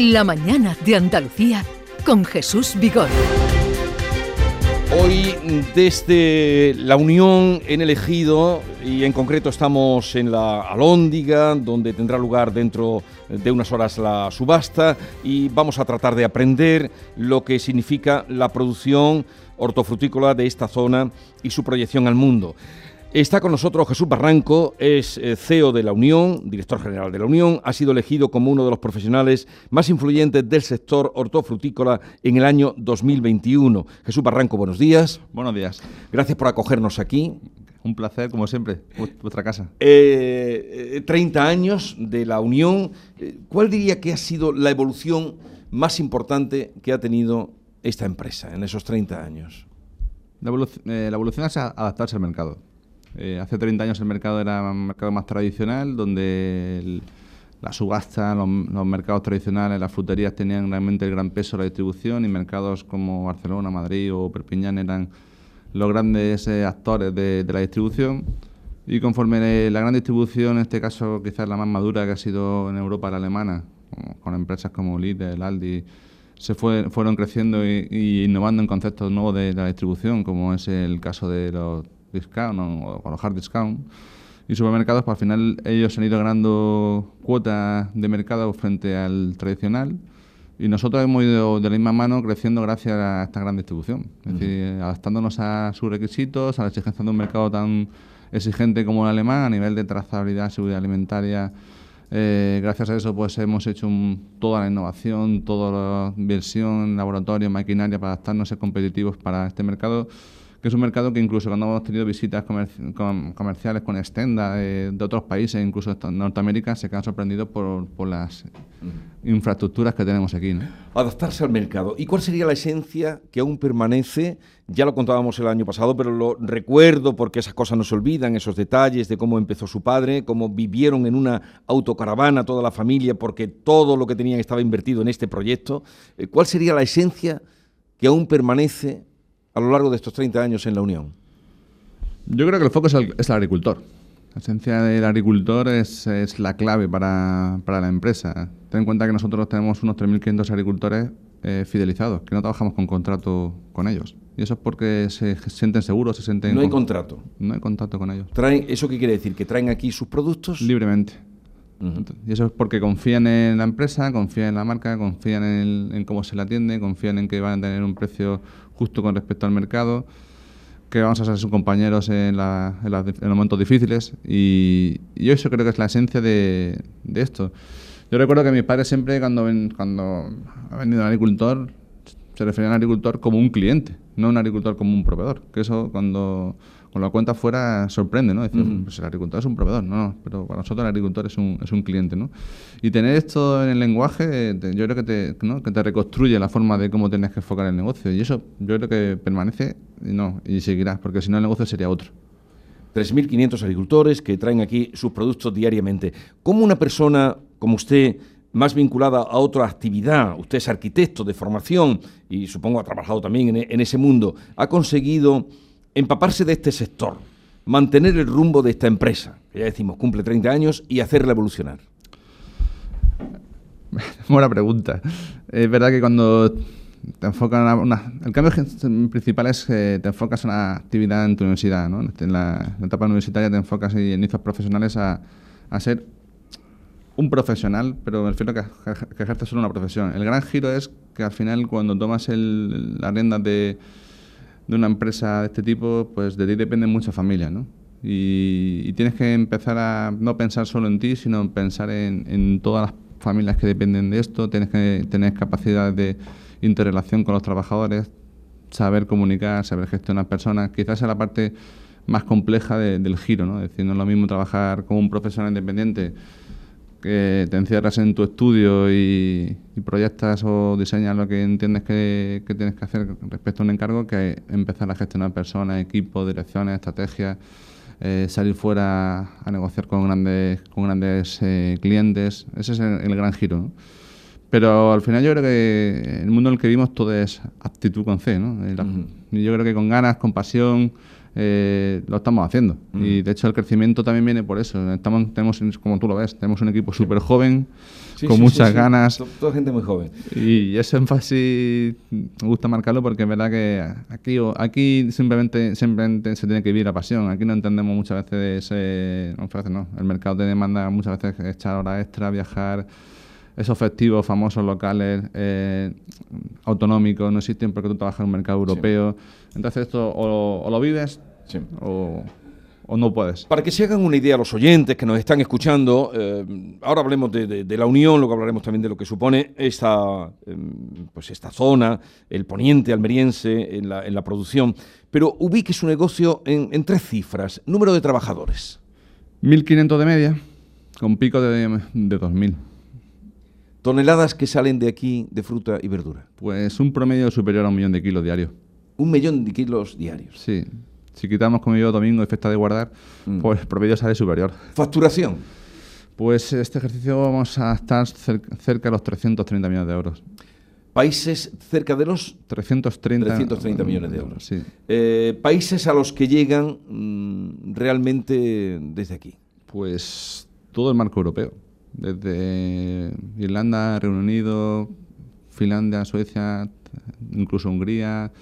La mañana de Andalucía con Jesús Vigor. Hoy desde la Unión en el Ejido y en concreto estamos en la Alóndiga donde tendrá lugar dentro de unas horas la subasta y vamos a tratar de aprender lo que significa la producción hortofrutícola de esta zona y su proyección al mundo. Está con nosotros Jesús Barranco, es eh, CEO de la Unión, director general de la Unión, ha sido elegido como uno de los profesionales más influyentes del sector hortofrutícola en el año 2021. Jesús Barranco, buenos días. Buenos días. Gracias por acogernos aquí. Un placer, como siempre, vuestra casa. 30 eh, eh, años de la Unión. ¿Cuál diría que ha sido la evolución más importante que ha tenido esta empresa en esos 30 años? La, evolución, es adaptarse al mercado. Eh, hace 30 años el mercado era un mercado más tradicional, donde la subasta, los, mercados tradicionales, las fruterías tenían realmente el gran peso de la distribución y mercados como Barcelona, Madrid o Perpiñán eran los grandes eh, actores de, la distribución. Y conforme la gran distribución, en este caso quizás la más madura que ha sido en Europa, la alemana, con empresas como Lidl, Aldi, se fueron creciendo y, innovando en conceptos nuevos de la distribución, como es el caso de los discount o, con los hard discount y supermercados, pues al final ellos han ido ganando cuotas de mercado frente al tradicional y nosotros hemos ido de la misma mano creciendo gracias a esta gran distribución, es decir, adaptándonos a sus requisitos, a la exigencia de un mercado tan exigente como el alemán a nivel de trazabilidad, seguridad alimentaria. Eh, gracias a eso pues hemos hecho toda la innovación, toda la inversión, laboratorio, maquinaria para adaptarnos a ser competitivos para este mercado que es un mercado que incluso cuando hemos tenido visitas comerciales con Estenda de, otros países, incluso de Norteamérica, se quedan sorprendidos por, por las infraestructuras que tenemos aquí. ¿no? Adaptarse al mercado. ¿Y cuál sería la esencia que aún permanece? Ya lo contábamos el año pasado, pero lo recuerdo porque esas cosas no se olvidan, esos detalles de cómo empezó su padre, cómo vivieron en una autocaravana toda la familia porque todo lo que tenían estaba invertido en este proyecto. Eh, ¿Cuál sería la esencia que aún permanece a lo largo de estos 30 años en la Unión? Yo creo que el foco es el, agricultor. La esencia del agricultor es, la clave para, la empresa. Ten en cuenta que nosotros tenemos unos 3.500 agricultores eh, fidelizados, que no trabajamos con contrato con ellos. Y eso es porque se sienten seguros, se sienten... No hay contrato. No hay contrato con ellos. ¿Traen, ¿Eso qué quiere decir? ¿Que traen aquí sus productos? Libremente. Y eso es porque confían en la empresa, confían en la marca, confían en, cómo se la atiende, confían en que van a tener un precio justo con respecto al mercado, que vamos a ser sus compañeros en, los momentos difíciles. Y, yo eso creo que es la esencia de, esto. Yo recuerdo que mis padres siempre, cuando, cuando ha venido un agricultor, se referían al agricultor como un cliente, no un agricultor como un proveedor. Que eso cuando con la cuenta fuera sorprende, ¿no? Decir, pues el agricultor es un proveedor, no, no, pero para nosotros el agricultor es un, es un cliente, ¿no? Y tener esto en el lenguaje, yo creo que te, ¿no? que te reconstruye la forma de cómo tienes que enfocar el negocio. Y eso yo creo que permanece y no, y seguirá, porque si no el negocio sería otro. 3.500 agricultores que traen aquí sus productos diariamente. ¿Cómo una persona como usted, más vinculada a otra actividad, usted es arquitecto de formación y supongo ha trabajado también en, en ese mundo, ha conseguido empaparse de este sector, mantener el rumbo de esta empresa, que ya decimos cumple 30 años, y hacerla evolucionar? Buena pregunta. Es verdad que cuando te enfocas una, el cambio principal es que te enfocas en una actividad en tu universidad, ¿no? En la, etapa universitaria te enfocas y inicios profesionales a, ser un profesional, pero me refiero a que, que ejerces solo una profesión. El gran giro es que al final cuando tomas el, la rienda de de una empresa de este tipo, pues de ti dependen muchas familias, ¿no? Y, tienes que empezar a no pensar solo en ti, sino pensar en, todas las familias que dependen de esto, tienes que tener capacidad de interrelación con los trabajadores, saber comunicar, saber gestionar personas, quizás sea la parte más compleja del giro, ¿no? Es decir, no es lo mismo trabajar como un profesional independiente que te encierras en tu estudio y, proyectas o diseñas lo que entiendes que, tienes que hacer respecto a un encargo, que empezar a gestionar personas, equipos, direcciones, estrategias, eh, salir fuera a negociar con grandes, con grandes eh, clientes. Ese es el, gran giro. Pero al final yo creo que el mundo en el que vivimos todo es aptitud con C. ¿no? Yo creo que con ganas, con pasión, eh, lo estamos haciendo. Mm. Y de hecho el crecimiento también viene por eso. Estamos, tenemos, como tú lo ves, tenemos un equipo súper joven, Sí, con sí, muchas sí, ganas. To- Toda gente muy joven. Y ese énfasis me gusta marcarlo porque es verdad que aquí, aquí simplemente, simplemente se tiene que vivir la pasión. Aquí no entendemos muchas veces, eh, no, no, el mercado te demanda muchas veces echar horas extra, viajar. Esos festivos famosos locales, eh, autonómicos, no existen porque tú trabajas en un mercado europeo. Entonces esto o, o lo vives Sí. o, o no puedes. Para que se hagan una idea los oyentes que nos están escuchando, eh, ahora hablemos de, de- de la unión, luego hablaremos también de lo que supone esta, eh, pues esta zona, el poniente almeriense en la, en la producción, pero ubique su negocio en, en tres cifras, número de trabajadores, 1.500 de media, con pico de, de 2.000. toneladas que salen de aquí de fruta y verdura, Pues un promedio superior a un millón de kilos diarios. un millón de kilos diarios. Sí. Si quitamos como yo domingo y fiesta de guardar, Mm. pues el promedio sale superior. Facturación, Pues este ejercicio vamos a estar cer- cerca de los 330 millones de euros. países cerca de los 330, 330 millones de euros. Sí. Eh, países a los que llegan mm, realmente desde aquí. Pues todo el marco europeo. Desde Irlanda, Reino Unido, Finlandia, Suecia, incluso Hungría,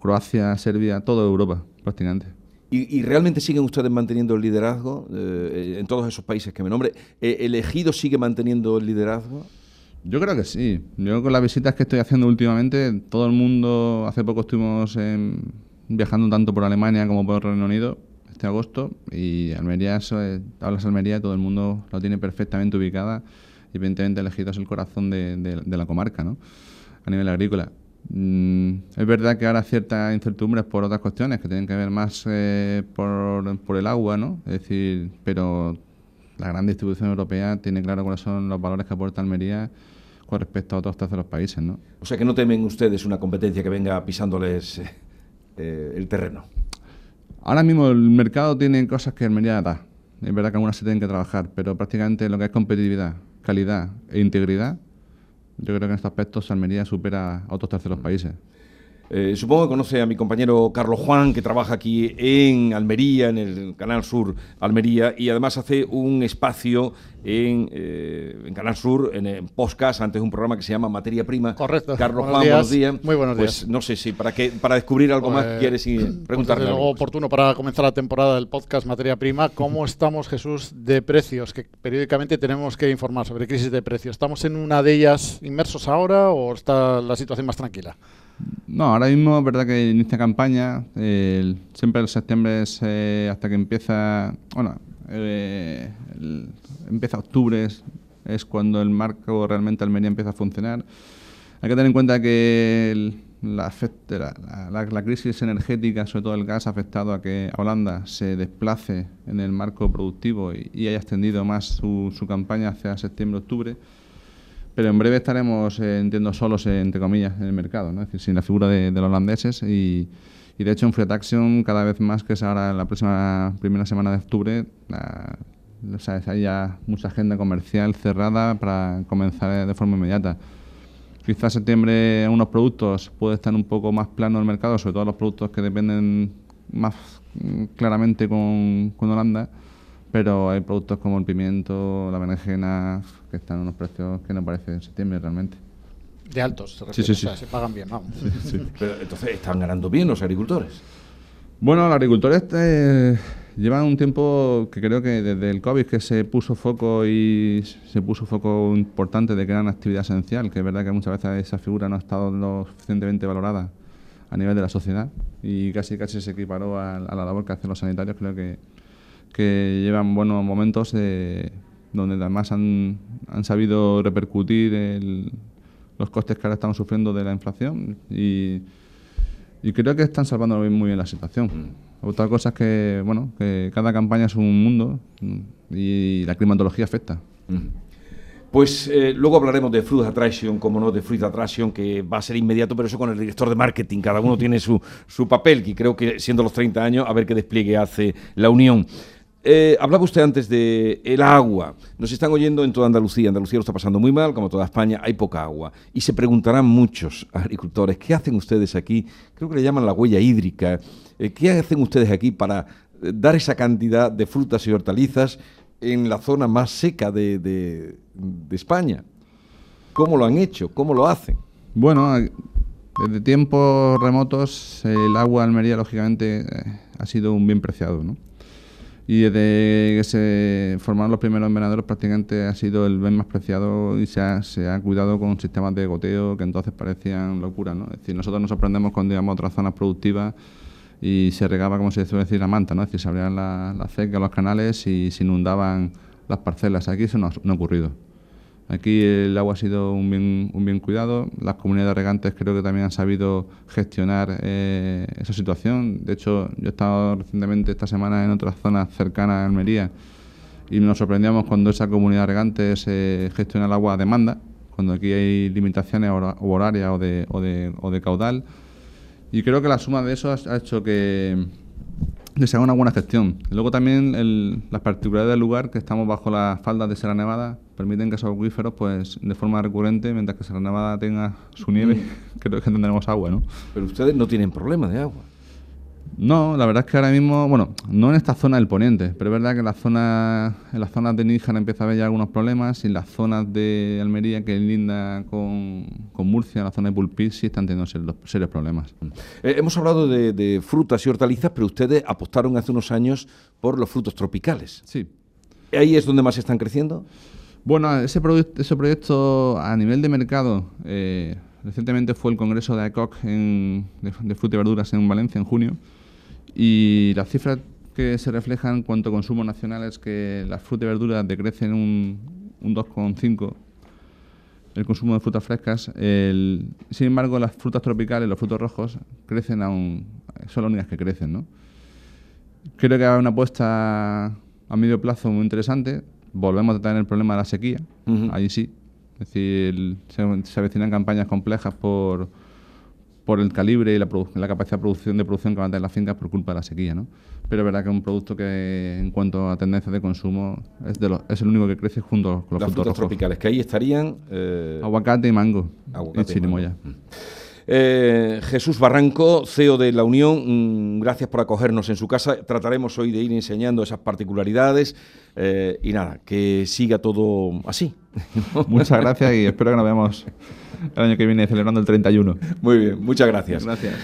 Croacia, Serbia, toda Europa prácticamente. ¿Y, y realmente siguen ustedes manteniendo el liderazgo eh, en todos esos países que me nombre? Eh, ¿El ejido sigue manteniendo el liderazgo? Yo creo que sí. Yo con las visitas que estoy haciendo últimamente, todo el mundo, hace poco estuvimos en- viajando tanto por Alemania como por Reino Unido, este agosto, y Almería, eso es- hablas Almería todo el mundo lo tiene perfectamente ubicada, y evidentemente el ejido es el corazón de, de- de la comarca, ¿no? A nivel agrícola. Mm, es verdad que ahora ciertas incertidumbres por otras cuestiones que tienen que ver más eh, por, por el agua, ¿no? Es decir, pero la gran distribución europea tiene claro cuáles son los valores que aporta Almería con respecto a otros terceros países, ¿no? O sea que no temen ustedes una competencia que venga pisándoles eh, eh, el terreno. Ahora mismo el mercado tiene cosas que Almería da. Es verdad que algunas se tienen que trabajar, pero prácticamente lo que es competitividad, calidad e integridad, yo creo que en estos aspectos Almería supera a otros terceros países. Eh, supongo que conoce a mi compañero Carlos Juan, que trabaja aquí en Almería, en el Canal Sur Almería, y además hace un espacio en, eh, en Canal Sur, en, en podcast, antes un programa que se llama Materia Prima. Correcto. Carlos Buenos Juan, días. buenos días. Muy buenos Pues días. no sé si para, que, para descubrir algo más Pues, quieres y pues, preguntarle algo. oportuno para comenzar la temporada del podcast Materia Prima. ¿Cómo estamos, Jesús, de precios? Que periódicamente tenemos que informar sobre crisis de precios. ¿Estamos en una de ellas inmersos ahora o está la situación más tranquila? No, ahora mismo es verdad que inicia campaña. el- siempre el septiembre es eh, hasta que empieza. Bueno, eh, el- empieza octubre, es, es cuando el marco realmente Almería empieza a funcionar. Hay que tener en cuenta que el- la, la- la- la crisis energética, sobre todo el gas, ha afectado a que Holanda se desplace en el marco productivo y, y haya extendido más su, su campaña hacia septiembre-octubre. Pero en breve estaremos, eh, entiendo, solos, eh, entre comillas, en el mercado, ¿no? sin la figura de, los holandeses. Y, de hecho, en Free Action, cada vez más, que es ahora la próxima primera semana de octubre, hay ya mucha agenda comercial cerrada para comenzar de forma inmediata. Quizás septiembre unos productos puede estar un poco más plano el mercado, sobre todo los productos que dependen más mm, claramente con, con Holanda, pero hay productos como el pimiento, la berenjena, que están a unos precios que no aparecen en septiembre realmente. De altos, se Sí, refiere. sí, O sea, sí. se pagan bien, vamos. Pero entonces están ganando bien los agricultores. Bueno, los agricultores eh, llevan un tiempo que creo que desde el COVID que se puso foco y se puso foco importante de que era una actividad esencial, que es verdad que muchas veces esa figura no ha estado lo suficientemente valorada a nivel de la sociedad y casi casi se equiparó a, a la labor que hacen los sanitarios. Creo que, que llevan buenos momentos eh, donde además han, han sabido repercutir el- los costes que ahora estamos sufriendo de la inflación y y creo que están salvando muy bien la situación. Otra cosa es que, bueno, que cada campaña es un mundo mm, y la climatología afecta. Pues eh, luego hablaremos de Fruit Attraction, como no, de Fruit Attraction, que va a ser inmediato, pero eso con el director de marketing. Cada uno tiene su, su papel, y creo que siendo los 30 años, a ver qué despliegue hace la Unión. Eh, hablaba usted antes de el agua. Nos están oyendo en toda Andalucía. Andalucía lo está pasando muy mal, como toda España, hay poca agua. Y se preguntarán muchos agricultores, ¿qué hacen ustedes aquí? Creo que le llaman la huella hídrica. Eh, ¿Qué hacen ustedes aquí para eh, dar esa cantidad de frutas y hortalizas en la zona más seca de, España? ¿Cómo lo han hecho? ¿Cómo lo hacen? Bueno, desde tiempos remotos el agua Almería, lógicamente, ha sido un bien preciado, ¿no? Y desde que se formaron los primeros invernaderos prácticamente ha sido el bien más preciado y se ha, cuidado con sistemas de goteo que entonces parecían locura, ¿no? Es decir, nosotros nos sorprendemos cuando íbamos a otras zonas productivas y se regaba, como se suele decir, la manta, ¿no? Es decir, se abrían la- las cecas, los canales y se inundaban las parcelas. Aquí eso no ha ocurrido. Aquí el agua ha sido un bien, cuidado. Las comunidades regantes creo que también han sabido gestionar eh, esa situación. De hecho, yo he estado recientemente esta semana en otras zonas cercanas a Almería y nos sorprendíamos cuando esa comunidad regante se gestiona el agua a demanda, cuando aquí hay limitaciones hora- horarias o de, o de, de caudal. Y creo que la suma de eso ha hecho que, que se haga una buena gestión. Luego también el- las particularidades del lugar, que estamos bajo las faldas de Sierra Nevada, permiten que esos acuíferos, pues de forma recurrente, mientras que Sierra Nevada tenga su nieve, creo que tendremos agua, ¿no? Pero ustedes no tienen problema de agua. No, la verdad es que ahora mismo, bueno, no en esta zona del poniente, pero es verdad que en, la zona, en las zonas de Níjar empieza a haber ya algunos problemas y en las zonas de Almería, que linda con, con Murcia, en la zona de Pulpí, sí están teniendo serios, serios problemas. Eh, hemos hablado de, de frutas y hortalizas, pero ustedes apostaron hace unos años por los frutos tropicales. Sí. ¿Ahí es donde más están creciendo? Bueno, ese, ese proyecto a nivel de mercado, eh, recientemente fue el congreso de AECOC en- de, de fruta y verduras en Valencia en junio y las cifras que se reflejan en cuanto a consumo nacional es que las frutas y verduras decrecen un, un 2,5 el consumo de frutas frescas. El- sin embargo, las frutas tropicales, los frutos rojos, crecen aún, son las únicas que crecen, ¿no? Creo que hay una apuesta a medio plazo muy interesante. Volvemos a tener el problema de la sequía, Ujú. ahí sí. Es decir, se, se avecinan campañas complejas por, por el calibre y la, la capacidad de producción, de producción que van a tener las fincas por culpa de la sequía, ¿no? Pero es verdad que es un producto que, en cuanto a tendencias de consumo, es, de los- es el único que crece junto con los Las frutos tropicales, que ahí estarían... eh, Aguacate y mango. Aguacate y y chirimoya. mango. Eh, Jesús Barranco, CEO de La Unión, mm, gracias por acogernos en su casa. Trataremos hoy de ir enseñando esas particularidades eh, y nada, que siga todo así. Muchas gracias y espero que nos veamos el año que viene celebrando el 31. Muy bien, muchas gracias. Gracias.